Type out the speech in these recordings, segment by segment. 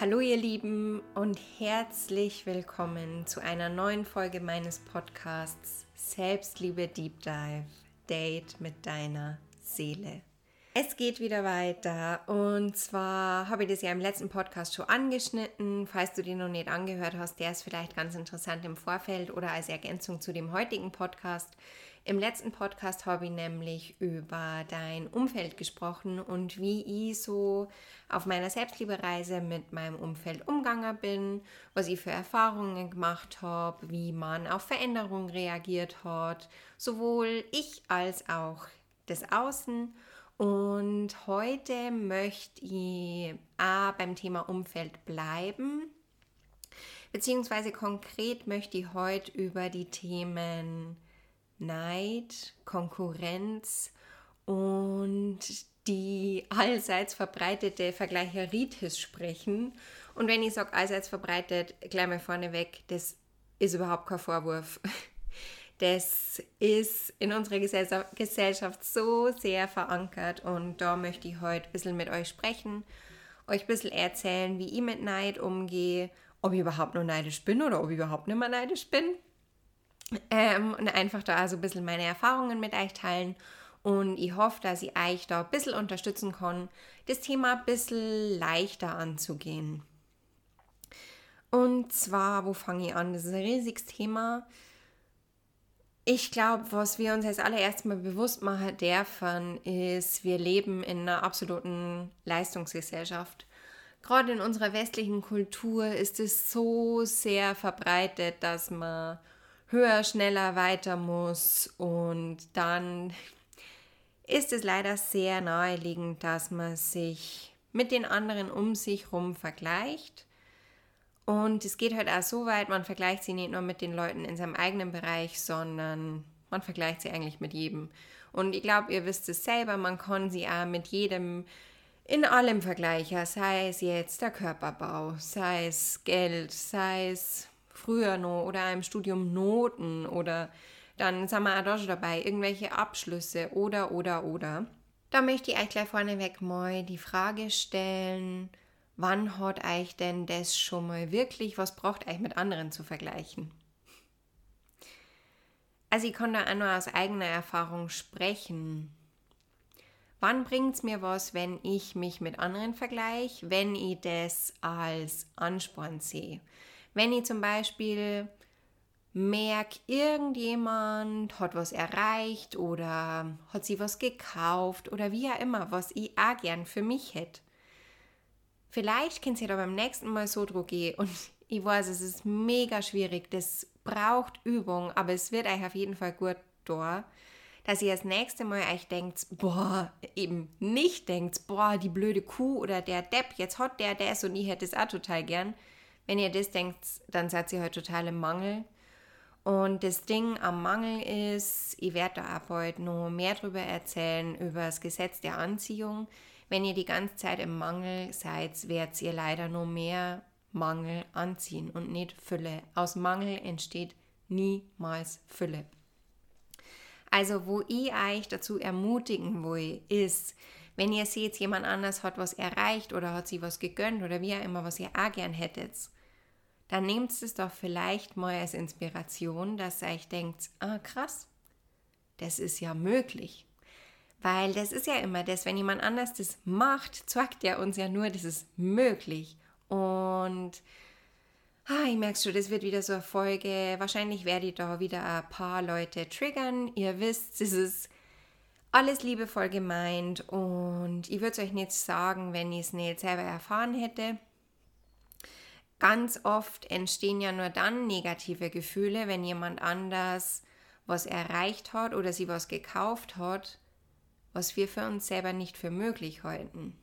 Hallo ihr Lieben und herzlich willkommen zu einer neuen Folge meines Podcasts Selbstliebe Deep Dive Date mit deiner Seele. Es geht wieder weiter und zwar habe ich das ja im letzten Podcast schon angeschnitten. Falls du den noch nicht angehört hast, der ist vielleicht ganz interessant im Vorfeld oder als Ergänzung zu dem heutigen Podcast. Im letzten Podcast habe ich nämlich über dein Umfeld gesprochen und wie ich so auf meiner Selbstliebereise mit meinem Umfeld umgegangen bin, was ich für Erfahrungen gemacht habe, wie man auf Veränderungen reagiert hat, sowohl ich als auch das Außen. Und heute möchte ich A, beim Thema Umfeld bleiben, beziehungsweise konkret möchte ich heute über die Themen Neid, Konkurrenz und die allseits verbreitete Vergleicheritis sprechen. Und wenn ich sage allseits verbreitet, gleich mal vorneweg, das ist überhaupt kein Vorwurf. Das ist in unserer Gesellschaft so sehr verankert und da möchte ich heute ein bisschen mit euch sprechen, euch ein bisschen erzählen, wie ich mit Neid umgehe, ob ich überhaupt nur neidisch bin oder ob ich überhaupt nicht mehr neidisch bin. Ähm, und einfach da so ein bisschen meine Erfahrungen mit euch teilen. Und ich hoffe, dass ich euch da ein bisschen unterstützen kann, das Thema ein bisschen leichter anzugehen. Und zwar, wo fange ich an? Das ist ein riesiges Thema. Ich glaube, was wir uns als allererstes mal bewusst machen dürfen, ist, wir leben in einer absoluten Leistungsgesellschaft. Gerade in unserer westlichen Kultur ist es so sehr verbreitet, dass man höher, schneller, weiter muss. Und dann ist es leider sehr naheliegend, dass man sich mit den anderen um sich herum vergleicht. Und es geht halt auch so weit, man vergleicht sie nicht nur mit den Leuten in seinem eigenen Bereich, sondern man vergleicht sie eigentlich mit jedem. Und ich glaube, ihr wisst es selber, man kann sie auch mit jedem in allem vergleichen, sei es jetzt der Körperbau, sei es Geld, sei es früher noch oder im Studium Noten oder dann sind wir auch da schon dabei, irgendwelche Abschlüsse oder, oder, oder. Da möchte ich euch gleich vorneweg mal die Frage stellen, wann hat euch denn das schon mal wirklich, was braucht euch mit anderen zu vergleichen? Also ich kann da auch nur aus eigener Erfahrung sprechen. Wann bringt es mir was, wenn ich mich mit anderen vergleiche, wenn ich das als Ansporn sehe? Wenn ich zum Beispiel merke, irgendjemand hat was erreicht oder hat sie was gekauft oder wie auch immer, was ich auch gern für mich hätte Vielleicht könnt ihr da beim nächsten Mal so gehen und ich weiß, es ist mega schwierig, das braucht Übung, aber es wird euch auf jeden Fall gut da, dass ihr das nächste Mal euch denkt, boah, eben nicht denkt, boah, die blöde Kuh oder der Depp, jetzt hat der das und ich hätte es auch total gern. Wenn ihr das denkt, dann seid ihr halt total im Mangel. Und das Ding am Mangel ist, ich werde da ab heute noch mehr darüber erzählen, über das Gesetz der Anziehung. Wenn ihr die ganze Zeit im Mangel seid, werdet ihr leider nur mehr Mangel anziehen und nicht Fülle. Aus Mangel entsteht niemals Fülle. Also, wo ich euch dazu ermutigen will, ist, wenn ihr seht, jemand anders hat was erreicht oder hat sie was gegönnt oder wie auch immer, was ihr auch gern hättet, dann nehmt es doch vielleicht mal als Inspiration, dass ihr euch denkt, ah krass, das ist ja möglich. Weil das ist ja immer das, wenn jemand anders das macht, zeigt er uns ja nur, das ist möglich. Und ah, ich merke schon, das wird wieder so eine Folge. Wahrscheinlich werde ich da wieder ein paar Leute triggern. Ihr wisst, es ist alles liebevoll gemeint und ich würde es euch nicht sagen, wenn ich es nicht selber erfahren hätte. Ganz oft entstehen ja nur dann negative Gefühle, wenn jemand anders was erreicht hat oder sie was gekauft hat was wir für uns selber nicht für möglich halten.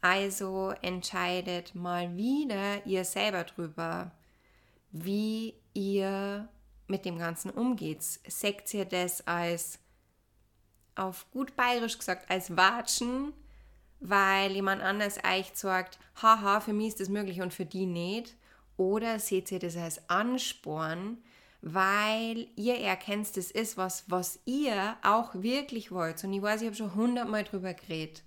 Also entscheidet mal wieder ihr selber drüber, wie ihr mit dem Ganzen umgeht. Seht ihr das als, auf gut bayerisch gesagt, als Watschen, weil jemand anders euch sagt, haha, für mich ist das möglich und für die nicht? Oder seht ihr das als Ansporn, weil ihr erkennt, das ist was, was ihr auch wirklich wollt. Und ich weiß, ich habe schon hundertmal drüber geredet.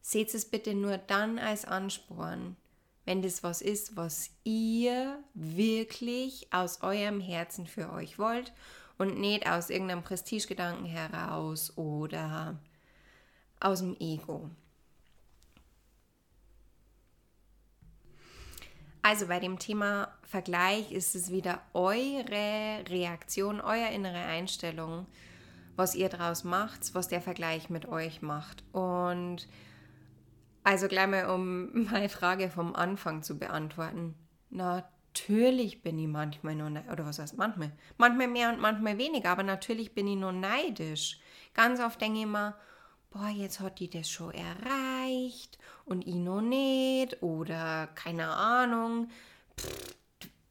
seht es bitte nur dann als Ansporn, wenn das was ist, was ihr wirklich aus eurem Herzen für euch wollt und nicht aus irgendeinem Prestigegedanken heraus oder aus dem Ego. Also bei dem Thema Vergleich ist es wieder eure Reaktion, euer innere Einstellung, was ihr daraus macht, was der Vergleich mit euch macht. Und also gleich mal, um meine Frage vom Anfang zu beantworten. Natürlich bin ich manchmal nur, oder was heißt manchmal? Manchmal mehr und manchmal weniger, aber natürlich bin ich nur neidisch. Ganz oft denke ich immer, boah, jetzt hat die das schon erreicht und ich noch nicht oder keine Ahnung. Pff,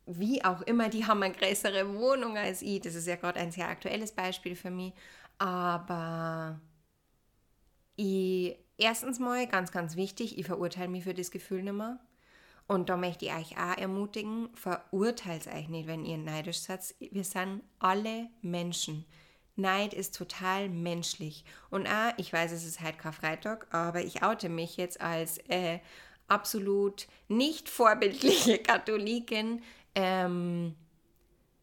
wie auch immer, die haben eine größere Wohnung als ich. Das ist ja gerade ein sehr aktuelles Beispiel für mich. Aber ich, erstens mal, ganz, ganz wichtig, ich verurteile mich für das Gefühl nicht mehr. Und da möchte ich euch auch ermutigen, verurteilt euch nicht, wenn ihr neidisch seid. Wir sind alle Menschen. Neid ist total menschlich. Und ah, ich weiß, es ist halt Karfreitag, aber ich oute mich jetzt als äh, absolut nicht vorbildliche Katholikin. Ähm,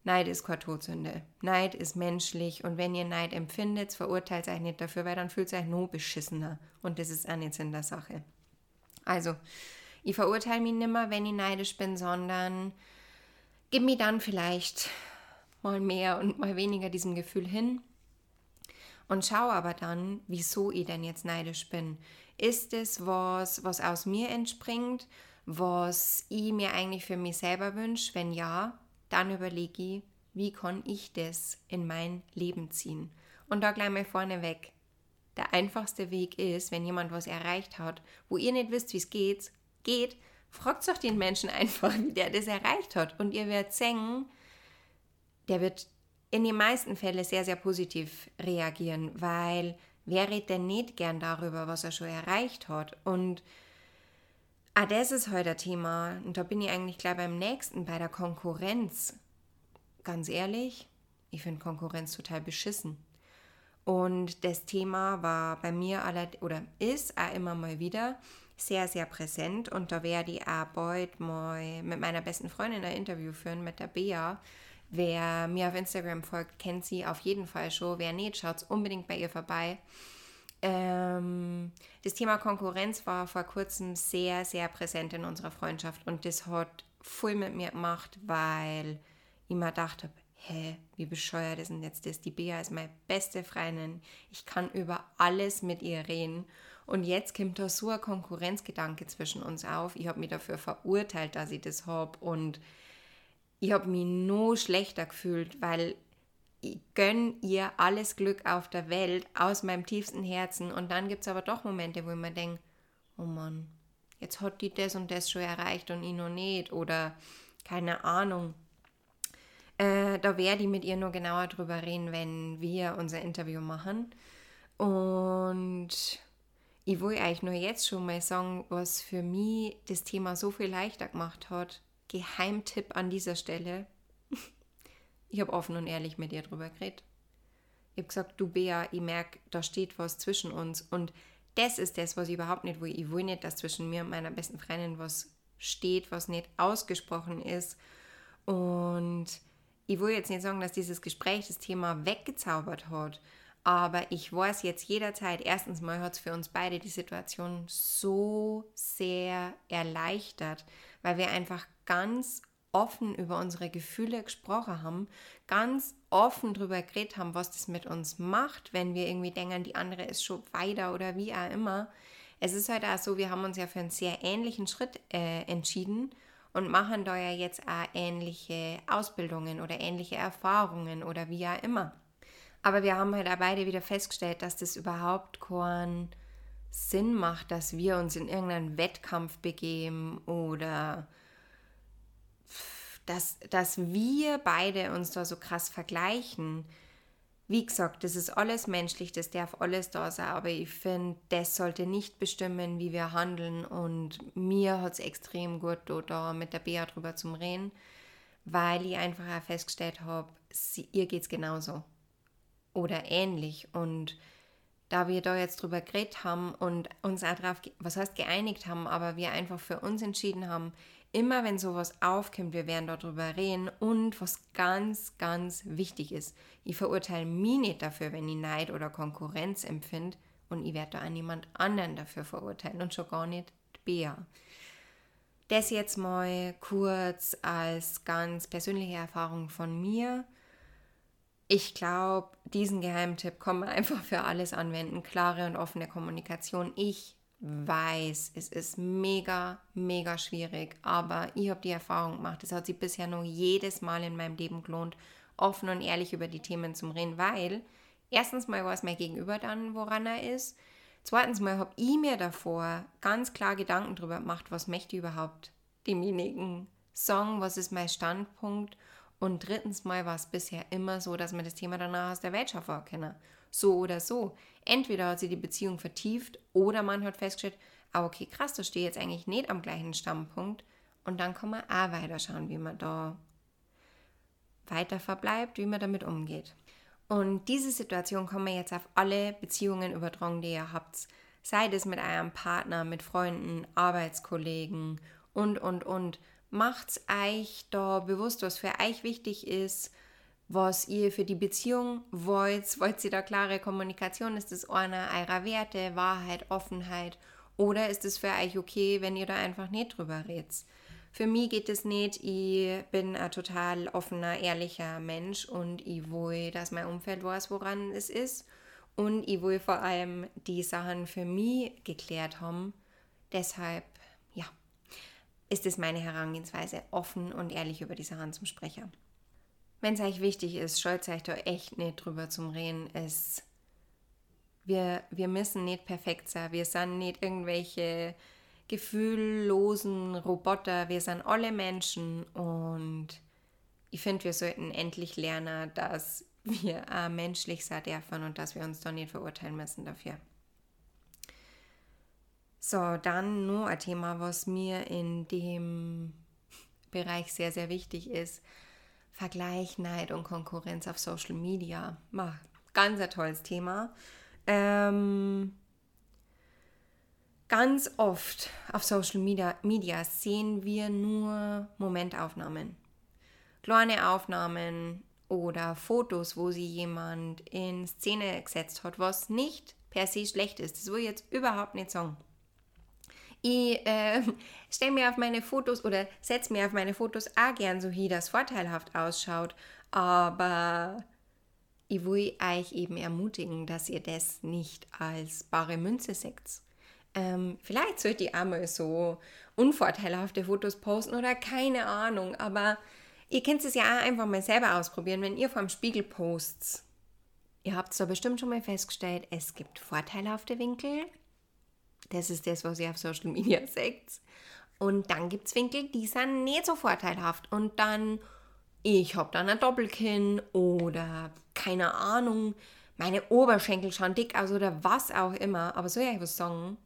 Neid ist keine Todsünde. Neid ist menschlich und wenn ihr Neid empfindet, verurteilt euch nicht dafür, weil dann fühlt ihr euch nur beschissener. Und das ist auch nicht in der Sache. Also, ich verurteile mich nicht mehr, wenn ich neidisch bin, sondern gib mir dann vielleicht mal mehr und mal weniger diesem Gefühl hin und schau aber dann, wieso ich denn jetzt neidisch bin. Ist es was, was aus mir entspringt, was ich mir eigentlich für mich selber wünsche? Wenn ja, dann überlege ich, wie kann ich das in mein Leben ziehen? Und da gleich mal vorneweg. Der einfachste Weg ist, wenn jemand was erreicht hat, wo ihr nicht wisst, wie es geht, geht, fragt doch den Menschen einfach, wie der das erreicht hat. Und ihr werdet sehen, der wird in den meisten Fällen sehr, sehr positiv reagieren, weil wer redet denn nicht gern darüber, was er schon erreicht hat? Und ah, das ist heute ein Thema. Und da bin ich eigentlich gleich beim nächsten, bei der Konkurrenz. Ganz ehrlich, ich finde Konkurrenz total beschissen. Und das Thema war bei mir alle, oder ist auch immer mal wieder sehr, sehr präsent. Und da werde ich auch bald mal mit meiner besten Freundin ein Interview führen, mit der Bea Wer mir auf Instagram folgt, kennt sie auf jeden Fall schon. Wer nicht, schaut unbedingt bei ihr vorbei. Ähm, das Thema Konkurrenz war vor kurzem sehr, sehr präsent in unserer Freundschaft und das hat voll mit mir gemacht, weil ich mir gedacht habe, hä, wie bescheuert ist denn jetzt das? Die Bea ist meine beste Freundin. Ich kann über alles mit ihr reden. Und jetzt kommt da so ein Konkurrenzgedanke zwischen uns auf. Ich habe mich dafür verurteilt, dass ich das habe und ich habe mich noch schlechter gefühlt, weil ich gönne ihr alles Glück auf der Welt aus meinem tiefsten Herzen. Und dann gibt es aber doch Momente, wo ich mir denke, oh Mann, jetzt hat die das und das schon erreicht und ich noch nicht. Oder keine Ahnung. Äh, da werde ich mit ihr nur genauer drüber reden, wenn wir unser Interview machen. Und ich will euch nur jetzt schon mal sagen, was für mich das Thema so viel leichter gemacht hat Geheimtipp an dieser Stelle. Ich habe offen und ehrlich mit dir drüber geredet. Ich habe gesagt, du Bea, ich merke, da steht was zwischen uns. Und das ist das, was ich überhaupt nicht will. Ich will nicht, dass zwischen mir und meiner besten Freundin was steht, was nicht ausgesprochen ist. Und ich will jetzt nicht sagen, dass dieses Gespräch das Thema weggezaubert hat. Aber ich weiß jetzt jederzeit, erstens mal hat es für uns beide die Situation so sehr erleichtert, weil wir einfach ganz offen über unsere Gefühle gesprochen haben, ganz offen darüber geredet haben, was das mit uns macht, wenn wir irgendwie denken, die andere ist schon weiter oder wie auch immer. Es ist halt auch so, wir haben uns ja für einen sehr ähnlichen Schritt äh, entschieden und machen da ja jetzt auch ähnliche Ausbildungen oder ähnliche Erfahrungen oder wie auch immer. Aber wir haben halt auch beide wieder festgestellt, dass das überhaupt keinen Sinn macht, dass wir uns in irgendeinen Wettkampf begeben oder dass, dass wir beide uns da so krass vergleichen. Wie gesagt, das ist alles menschlich, das darf alles da sein, aber ich finde, das sollte nicht bestimmen, wie wir handeln. Und mir hat es extrem gut da mit der Bea drüber zum Reden, weil ich einfach auch festgestellt habe, ihr geht es genauso oder ähnlich. Und da wir da jetzt drüber geredet haben und uns auch darauf, was heißt geeinigt haben, aber wir einfach für uns entschieden haben, immer wenn sowas aufkommt, wir werden darüber reden und was ganz, ganz wichtig ist, ich verurteile mich nicht dafür, wenn ich Neid oder Konkurrenz empfinde und ich werde da auch niemand anderen dafür verurteilen und schon gar nicht Bea. Das jetzt mal kurz als ganz persönliche Erfahrung von mir. Ich glaube, diesen Geheimtipp kann man einfach für alles anwenden. Klare und offene Kommunikation. Ich weiß, es ist mega, mega schwierig, aber ich habe die Erfahrung gemacht, es hat sich bisher nur jedes Mal in meinem Leben gelohnt, offen und ehrlich über die Themen zu reden, weil erstens mal weiß mein Gegenüber dann, woran er ist. Zweitens mal habe ich mir davor ganz klar Gedanken darüber gemacht, was möchte ich überhaupt demjenigen sagen, was ist mein Standpunkt. Und drittens mal war es bisher immer so, dass man das Thema danach aus der Welt schaffen kann. So oder so. Entweder hat sie die Beziehung vertieft oder man hat festgestellt, ah, okay, krass, da stehe jetzt eigentlich nicht am gleichen Standpunkt. Und dann kann man auch weiter schauen, wie man da weiter verbleibt, wie man damit umgeht. Und diese Situation kann man jetzt auf alle Beziehungen übertragen, die ihr habt. Sei es mit eurem Partner, mit Freunden, Arbeitskollegen und, und, und. Macht euch da bewusst, was für euch wichtig ist was ihr für die Beziehung wollt. Wollt ihr da klare Kommunikation? Ist das einer eurer Werte, Wahrheit, Offenheit? Oder ist es für euch okay, wenn ihr da einfach nicht drüber redet? Für mich geht es nicht. Ich bin ein total offener, ehrlicher Mensch und ich will, dass mein Umfeld weiß, woran es ist. Und ich will vor allem die Sachen für mich geklärt haben. Deshalb, ja, ist es meine Herangehensweise, offen und ehrlich über die Sachen zum Sprechen. Wenn es euch wichtig ist, scheut euch da echt nicht drüber zum Reden. Es, wir, wir müssen nicht perfekt sein. Wir sind nicht irgendwelche gefühllosen Roboter. Wir sind alle Menschen und ich finde, wir sollten endlich lernen, dass wir auch menschlich sein dürfen und dass wir uns da nicht verurteilen müssen dafür. So, dann nur ein Thema, was mir in dem Bereich sehr, sehr wichtig ist. Vergleich, Neid und Konkurrenz auf Social Media. Mach, ganz ein tolles Thema. Ähm, ganz oft auf Social Media, Media sehen wir nur Momentaufnahmen. Kleine Aufnahmen oder Fotos, wo sie jemand in Szene gesetzt hat, was nicht per se schlecht ist. Das will ich jetzt überhaupt nicht sagen. Ich äh, stelle mir auf meine Fotos oder setze mir auf meine Fotos auch gern so hin, dass vorteilhaft ausschaut. Aber ich will euch eben ermutigen, dass ihr das nicht als bare Münze seht. Ähm, vielleicht sollt ihr einmal so unvorteilhafte Fotos posten oder keine Ahnung, aber ihr könnt es ja auch einfach mal selber ausprobieren, wenn ihr vom Spiegel postet. Ihr habt es da bestimmt schon mal festgestellt, es gibt vorteilhafte Winkel das ist das, was ihr auf Social Media seht. Und dann gibt es Winkel, die sind nicht so vorteilhaft. Und dann, ich habe dann ein Doppelkinn oder keine Ahnung, meine Oberschenkel schauen dick aus oder was auch immer. Aber soll ich was sagen?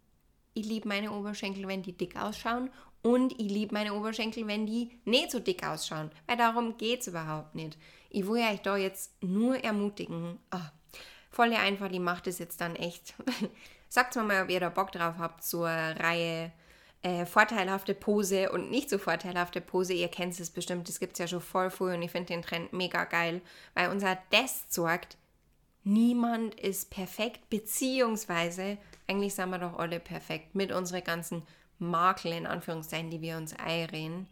Ich liebe meine Oberschenkel, wenn die dick ausschauen. Und ich liebe meine Oberschenkel, wenn die nicht so dick ausschauen. Weil darum geht es überhaupt nicht. Ich will euch da jetzt nur ermutigen. Oh, voll einfach, die macht es jetzt dann echt. Sagt mir mal, ob ihr da Bock drauf habt, eine Reihe äh, vorteilhafte Pose und nicht so vorteilhafte Pose. Ihr kennt es bestimmt, das gibt es ja schon voll früh und ich finde den Trend mega geil, weil unser Desk sorgt, niemand ist perfekt, beziehungsweise eigentlich sind wir doch alle perfekt mit unseren ganzen Makel in Anführungszeichen, die wir uns einreden.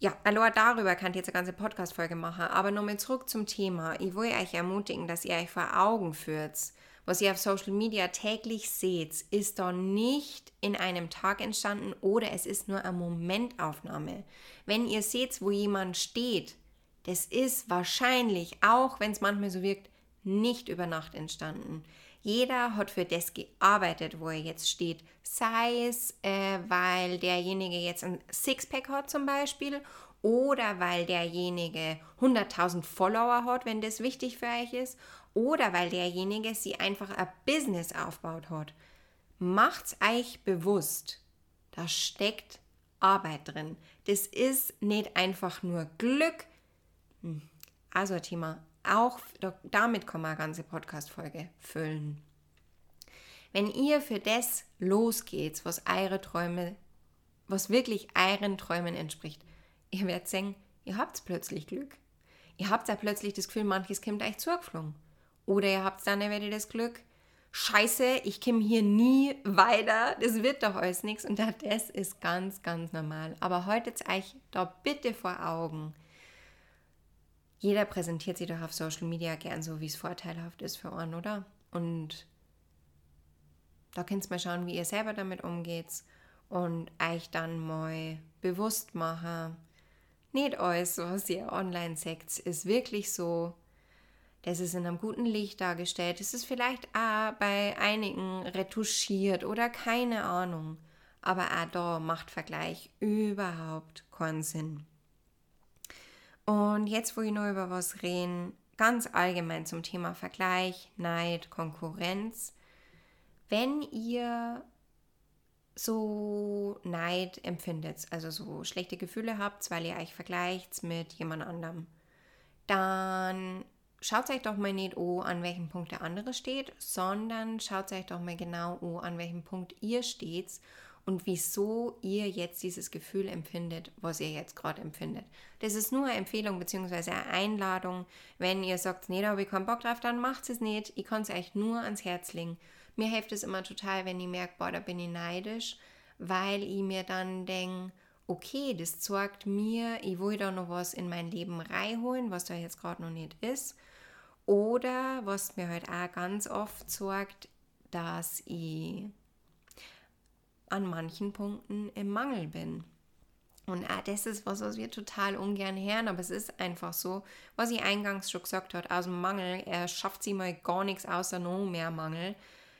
Ja, allein darüber kann ich jetzt eine ganze Podcast-Folge machen, aber nochmal zurück zum Thema. Ich will euch ermutigen, dass ihr euch vor Augen führt, was ihr auf Social Media täglich seht, ist doch nicht in einem Tag entstanden oder es ist nur eine Momentaufnahme. Wenn ihr seht, wo jemand steht, das ist wahrscheinlich, auch wenn es manchmal so wirkt, nicht über Nacht entstanden. Jeder hat für das gearbeitet, wo er jetzt steht. Sei es, äh, weil derjenige jetzt ein Sixpack hat zum Beispiel oder weil derjenige 100.000 Follower hat, wenn das wichtig für euch ist oder weil derjenige sie einfach ein Business aufbaut hat. Macht's euch bewusst, da steckt Arbeit drin. Das ist nicht einfach nur Glück. Hm, also Thema auch damit kann man eine ganze Podcast-Folge füllen. Wenn ihr für das losgeht, was eure Träume, was wirklich euren Träumen entspricht, ihr werdet sehen, ihr habt plötzlich Glück. Ihr habt ja plötzlich das Gefühl, manches kommt euch zugeflogen. Oder ihr habt dann wieder das Glück, scheiße, ich komme hier nie weiter, das wird doch alles nichts. Und das ist ganz, ganz normal. Aber haltet euch da bitte vor Augen. Jeder präsentiert sich doch auf Social Media gern so, wie es vorteilhaft ist für einen, oder? Und da könnt ihr mal schauen, wie ihr selber damit umgeht und euch dann mal bewusst machen, nicht alles, was ihr online seht, ist wirklich so. Das ist in einem guten Licht dargestellt. Es ist vielleicht auch bei einigen retuschiert oder keine Ahnung. Aber auch da macht Vergleich überhaupt keinen Sinn. Und jetzt, wo ich noch über was reden, ganz allgemein zum Thema Vergleich, Neid, Konkurrenz. Wenn ihr so Neid empfindet, also so schlechte Gefühle habt, weil ihr euch vergleicht mit jemand anderem, dann schaut euch doch mal nicht an, an welchem Punkt der andere steht, sondern schaut euch doch mal genau an, an welchem Punkt ihr steht und wieso ihr jetzt dieses Gefühl empfindet, was ihr jetzt gerade empfindet. Das ist nur eine Empfehlung bzw. eine Einladung. Wenn ihr sagt, nee, da habe ich keinen Bock drauf, dann macht es nicht. Ich kann es euch nur ans Herz legen. Mir hilft es immer total, wenn ich merke, boah, da bin ich neidisch, weil ich mir dann denke, okay, das zeigt mir, ich will da noch was in mein Leben reinholen, was da jetzt gerade noch nicht ist. Oder was mir halt auch ganz oft zeigt, dass ich an manchen Punkten im Mangel bin. Und ah, das ist was, was wir total ungern hören, aber es ist einfach so, was ich eingangs schon gesagt habe, aus dem Mangel, er schafft sie mal gar nichts außer noch mehr Mangel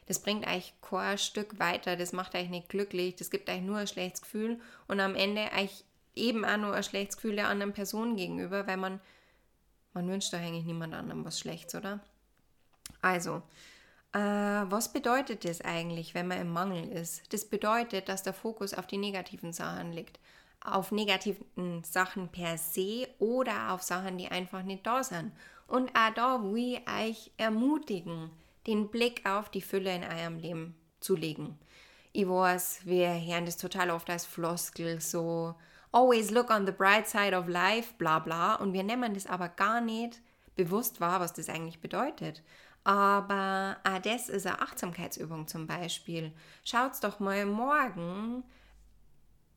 das bringt euch kein Stück weiter, das macht euch nicht glücklich, das gibt euch nur ein schlechtes Gefühl und am Ende euch eben auch nur ein schlechtes Gefühl der anderen Person gegenüber, weil man, man wünscht doch eigentlich niemand anderem was Schlechtes, oder? Also, was bedeutet das eigentlich, wenn man im Mangel ist? Das bedeutet, dass der Fokus auf die negativen Sachen liegt. Auf negativen Sachen per se oder auf Sachen, die einfach nicht da sind. Und auch da will ich euch ermutigen, den Blick auf die Fülle in eurem Leben zu legen. Ich weiß, wir hören das total oft als Floskel, so always look on the bright side of life, bla bla. Und wir nehmen das aber gar nicht bewusst wahr, was das eigentlich bedeutet. Aber ah, das ist eine Achtsamkeitsübung zum Beispiel. Schaut doch mal morgen,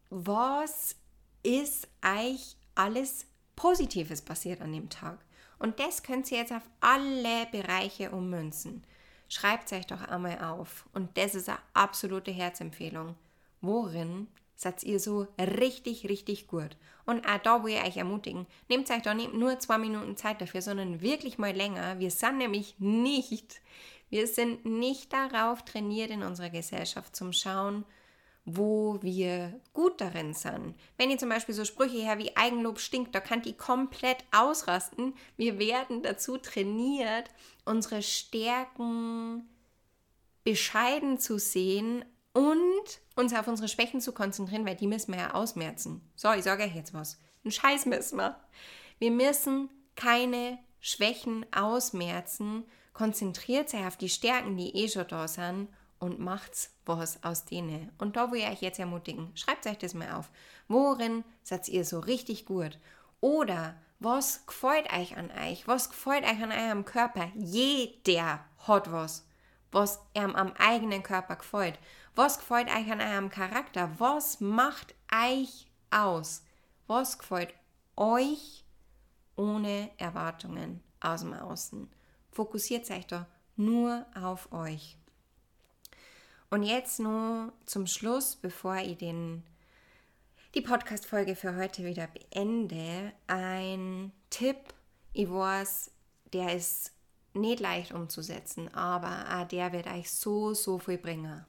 was ist euch alles Positives passiert an dem Tag. Und das könnt ihr jetzt auf alle Bereiche ummünzen. Schreibt es euch doch einmal auf. Und das ist eine absolute Herzempfehlung. Worin seid ihr so richtig, richtig gut? Und auch da will ich euch ermutigen, nehmt euch doch nicht nur zwei Minuten Zeit dafür, sondern wirklich mal länger. Wir sind nämlich nicht, wir sind nicht darauf trainiert in unserer Gesellschaft zum Schauen, wo wir gut darin sind. Wenn ihr zum Beispiel so Sprüche her wie Eigenlob stinkt, da kann die komplett ausrasten. Wir werden dazu trainiert, unsere Stärken bescheiden zu sehen und uns auf unsere Schwächen zu konzentrieren, weil die müssen wir ja ausmerzen. So, ich sage euch jetzt was. Ein Scheiß müssen wir. Wir müssen keine Schwächen ausmerzen. Konzentriert sich auf die Stärken, die eh schon da sind und macht's was aus denen. Und da will ich euch jetzt ermutigen, schreibt euch das mal auf. Worin seid ihr so richtig gut? Oder was gefällt euch an euch? Was gefällt euch an eurem Körper? Jeder hat was, was ihm am eigenen Körper gefällt. Was gefällt euch an eurem Charakter? Was macht euch aus? Was gefällt euch ohne Erwartungen aus dem Außen? Fokussiert euch doch nur auf euch. Und jetzt nur zum Schluss, bevor ich den, die Podcast-Folge für heute wieder beende, ein Tipp. Ich weiß, der ist nicht leicht umzusetzen, aber der wird euch so, so viel bringen.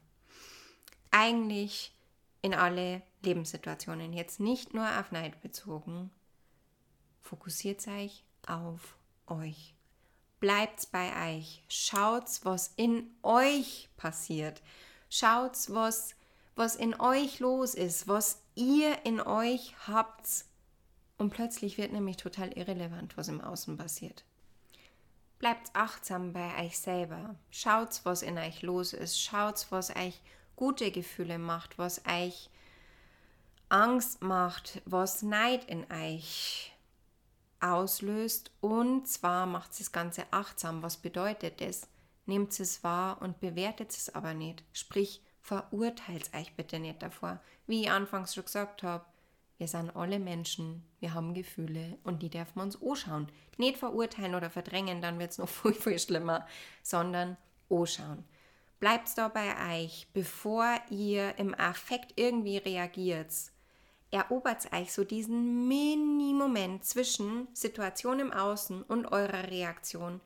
Eigentlich in alle Lebenssituationen, jetzt nicht nur auf Neid bezogen. Fokussiert euch auf euch. Bleibt bei euch. Schaut, was in euch passiert. Schaut, was, was in euch los ist, was ihr in euch habt. Und plötzlich wird nämlich total irrelevant, was im Außen passiert. Bleibt achtsam bei euch selber. Schaut, was in euch los ist. Schaut, was euch gute Gefühle macht, was euch Angst macht, was Neid in euch auslöst. Und zwar macht es das Ganze achtsam. Was bedeutet das? Nehmt es wahr und bewertet es aber nicht. Sprich, verurteilt euch bitte nicht davor. Wie ich anfangs schon gesagt habe, wir sind alle Menschen, wir haben Gefühle und die dürfen wir uns anschauen. Nicht verurteilen oder verdrängen, dann wird es noch viel, viel schlimmer, sondern anschauen. Bleibt da bei euch, bevor ihr im Affekt irgendwie reagiert. Erobert euch so diesen Mini-Moment zwischen Situation im Außen und eurer Reaktion.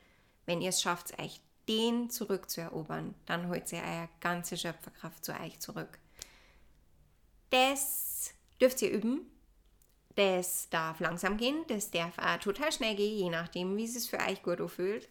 Wenn ihr es schafft, euch den zurückzuerobern, dann holt ihr eure ganze Schöpferkraft zu euch zurück. Das dürft ihr üben. Das darf langsam gehen, das darf auch total schnell gehen, je nachdem, wie es für euch gut fühlt.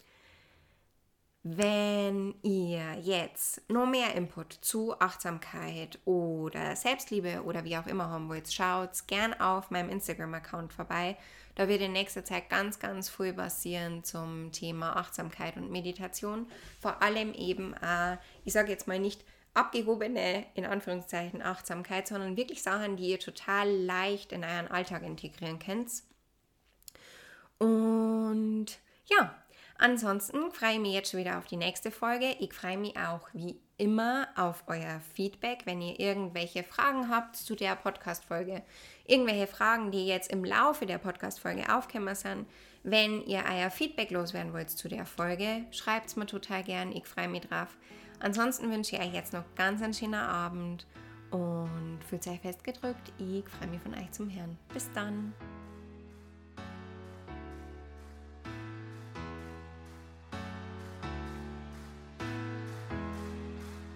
Wenn ihr jetzt noch mehr Input zu Achtsamkeit oder Selbstliebe oder wie auch immer haben wollt, schaut gern auf meinem Instagram-Account vorbei. Da wird in nächster Zeit ganz, ganz viel passieren zum Thema Achtsamkeit und Meditation. Vor allem eben, äh, ich sage jetzt mal nicht abgehobene, in Anführungszeichen, Achtsamkeit, sondern wirklich Sachen, die ihr total leicht in euren Alltag integrieren könnt. Und ja, ansonsten freue ich mich jetzt schon wieder auf die nächste Folge. Ich freue mich auch wie immer auf euer Feedback, wenn ihr irgendwelche Fragen habt zu der Podcast-Folge. Irgendwelche Fragen, die jetzt im Laufe der Podcast-Folge aufkommen sind. Wenn ihr euer Feedback loswerden wollt zu der Folge, schreibt es mir total gern. Ich freue mich drauf. Ansonsten wünsche ich euch jetzt noch ganz einen schönen Abend und fühlt euch festgedrückt. Ich freue mich von euch zum Hören. Bis dann.